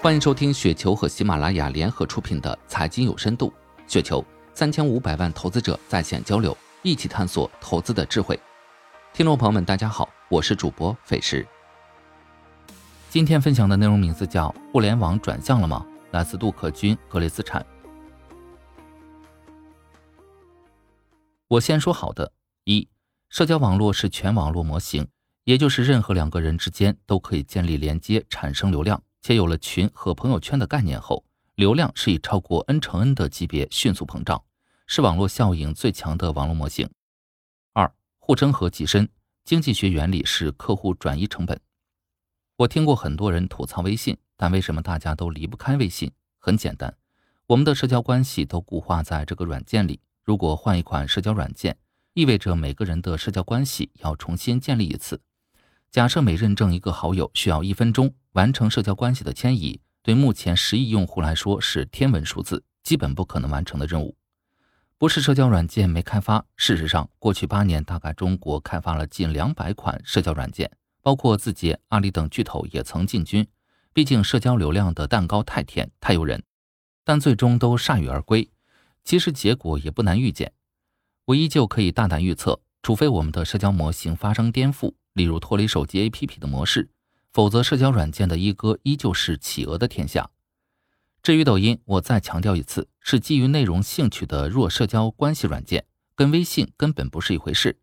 欢迎收听雪球和喜马拉雅联合出品的《财经有深度》，雪球三千五百万投资者在线交流，一起探索投资的智慧。听众朋友们，大家好，我是主播费时。今天分享的内容名字叫“互联网转向了吗？”来自杜可君格雷资产。我先说好的：一，社交网络是全网络模型，也就是任何两个人之间都可以建立连接，产生流量。且有了群和朋友圈的概念后，流量是以超过 n 乘 n 的级别迅速膨胀，是网络效应最强的网络模型。二、护城河极深，经济学原理是客户转移成本。我听过很多人吐槽微信，但为什么大家都离不开微信？很简单，我们的社交关系都固化在这个软件里。如果换一款社交软件，意味着每个人的社交关系要重新建立一次。假设每认证一个好友需要一分钟。完成社交关系的迁移，对目前十亿用户来说是天文数字，基本不可能完成的任务。不是社交软件没开发，事实上，过去八年大概中国开发了近两百款社交软件，包括字节、阿里等巨头也曾进军。毕竟社交流量的蛋糕太甜太诱人，但最终都铩羽而归。其实结果也不难预见，我依旧可以大胆预测，除非我们的社交模型发生颠覆，例如脱离手机 APP 的模式。否则，社交软件的一哥依旧是企鹅的天下。至于抖音，我再强调一次，是基于内容兴趣的弱社交关系软件，跟微信根本不是一回事。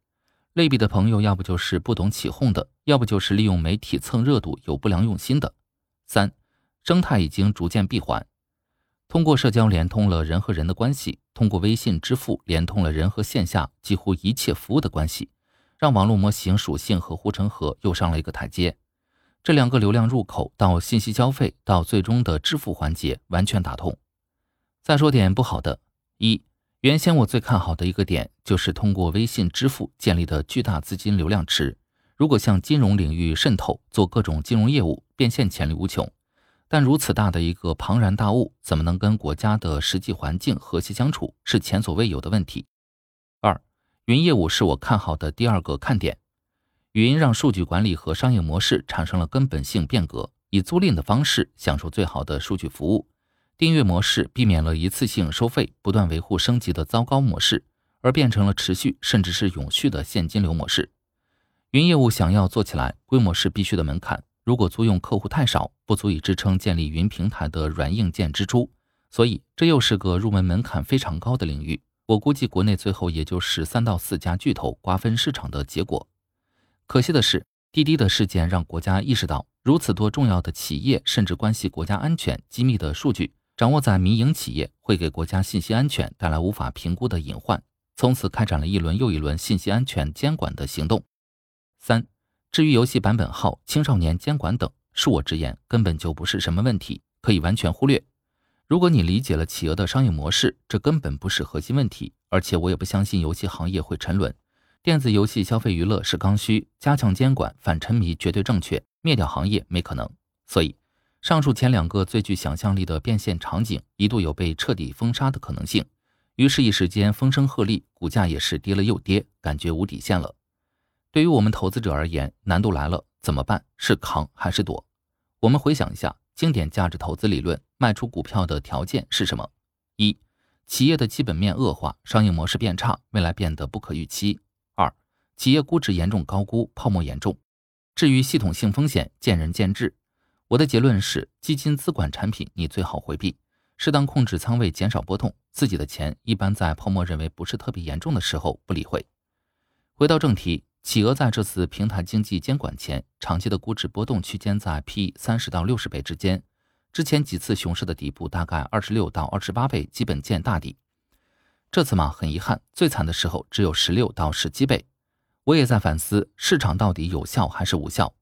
类比的朋友，要不就是不懂起哄的，要不就是利用媒体蹭热度、有不良用心的。三，生态已经逐渐闭环，通过社交连通了人和人的关系，通过微信支付连通了人和线下几乎一切服务的关系，让网络模型属性和护城河又上了一个台阶。这两个流量入口到信息交费到最终的支付环节完全打通。再说点不好的：一，原先我最看好的一个点就是通过微信支付建立的巨大资金流量池，如果向金融领域渗透，做各种金融业务，变现潜力无穷。但如此大的一个庞然大物，怎么能跟国家的实际环境和谐相处，是前所未有的问题。云业务是我看好的第二个看点。云让数据管理和商业模式产生了根本性变革，以租赁的方式享受最好的数据服务，订阅模式避免了一次性收费、不断维护升级的糟糕模式，而变成了持续甚至是永续的现金流模式。云业务想要做起来，规模是必须的门槛。如果租用客户太少，不足以支撑建立云平台的软硬件支出，所以这又是个入门门槛非常高的领域。我估计国内最后也就是三到四家巨头瓜分市场的结果。可惜的是，滴滴的事件让国家意识到，如此多重要的企业，甚至关系国家安全机密的数据，掌握在民营企业，会给国家信息安全带来无法评估的隐患。从此开展了一轮又一轮信息安全监管的行动。三，至于游戏版本号、青少年监管等，恕我直言，根本就不是什么问题，可以完全忽略。如果你理解了企鹅的商业模式，这根本不是核心问题。而且我也不相信游戏行业会沉沦。电子游戏消费娱乐是刚需，加强监管、反沉迷绝对正确，灭掉行业没可能。所以，上述前两个最具想象力的变现场景一度有被彻底封杀的可能性。于是，一时间风声鹤唳，股价也是跌了又跌，感觉无底线了。对于我们投资者而言，难度来了，怎么办？是扛还是躲？我们回想一下经典价值投资理论，卖出股票的条件是什么？一、企业的基本面恶化，商业模式变差，未来变得不可预期。二企业估值严重高估，泡沫严重。至于系统性风险，见仁见智。我的结论是，基金资管产品你最好回避，适当控制仓位，减少波动。自己的钱一般在泡沫认为不是特别严重的时候不理会。回到正题，企鹅在这次平台经济监管前，长期的估值波动区间在 P 三十到六十倍之间。之前几次熊市的底部大概二十六到二十八倍，基本见大底。这次嘛，很遗憾，最惨的时候只有十六到十七倍。我也在反思市场到底有效还是无效。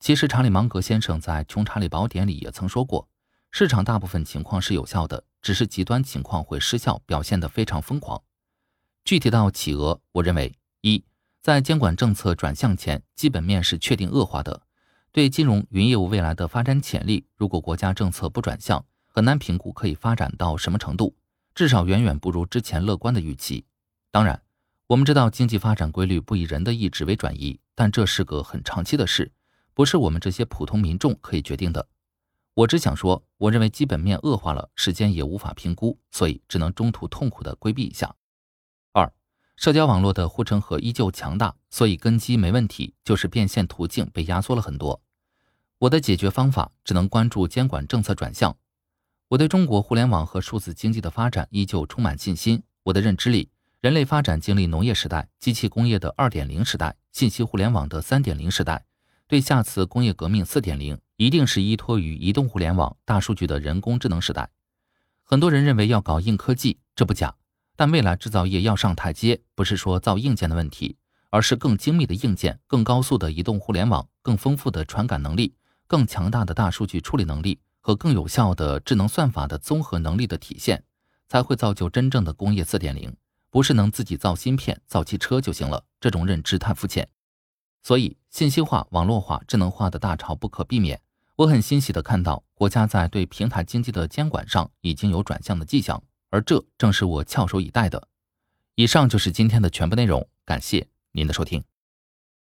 其实查理芒格先生在《穷查理宝典》里也曾说过，市场大部分情况是有效的，只是极端情况会失效，表现得非常疯狂。具体到企鹅，我认为一，在监管政策转向前，基本面是确定恶化的。对金融云业务未来的发展潜力，如果国家政策不转向，很难评估可以发展到什么程度，至少远远不如之前乐观的预期。当然。我们知道经济发展规律不以人的意志为转移，但这是个很长期的事，不是我们这些普通民众可以决定的。我只想说，我认为基本面恶化了，时间也无法评估，所以只能中途痛苦的规避一下。社交网络的护城河依旧强大，所以根基没问题，就是变现途径被压缩了很多。我的解决方法只能关注监管政策转向。我对中国互联网和数字经济的发展依旧充满信心。我的认知里，人类发展经历农业时代、机器工业的二点零时代、信息互联网的三点零时代，对下次工业革命四点零。一定是依托于移动互联网、大数据的人工智能时代。很多人认为要搞硬科技，这不假。但未来制造业要上台阶，不是说造硬件的问题，而是更精密的硬件、更高速的移动互联网、更丰富的传感能力、更强大的大数据处理能力和更有效的智能算法的综合能力的体现，才会造就真正的工业四点零。不是能自己造芯片、造汽车就行了。这种认知太肤浅。所以，信息化、网络化、智能化的大潮不可避免。我很欣喜地看到，国家在对平台经济的监管上已经有转向的迹象，而这正是我翘首以待的。以上就是今天的全部内容，感谢您的收听。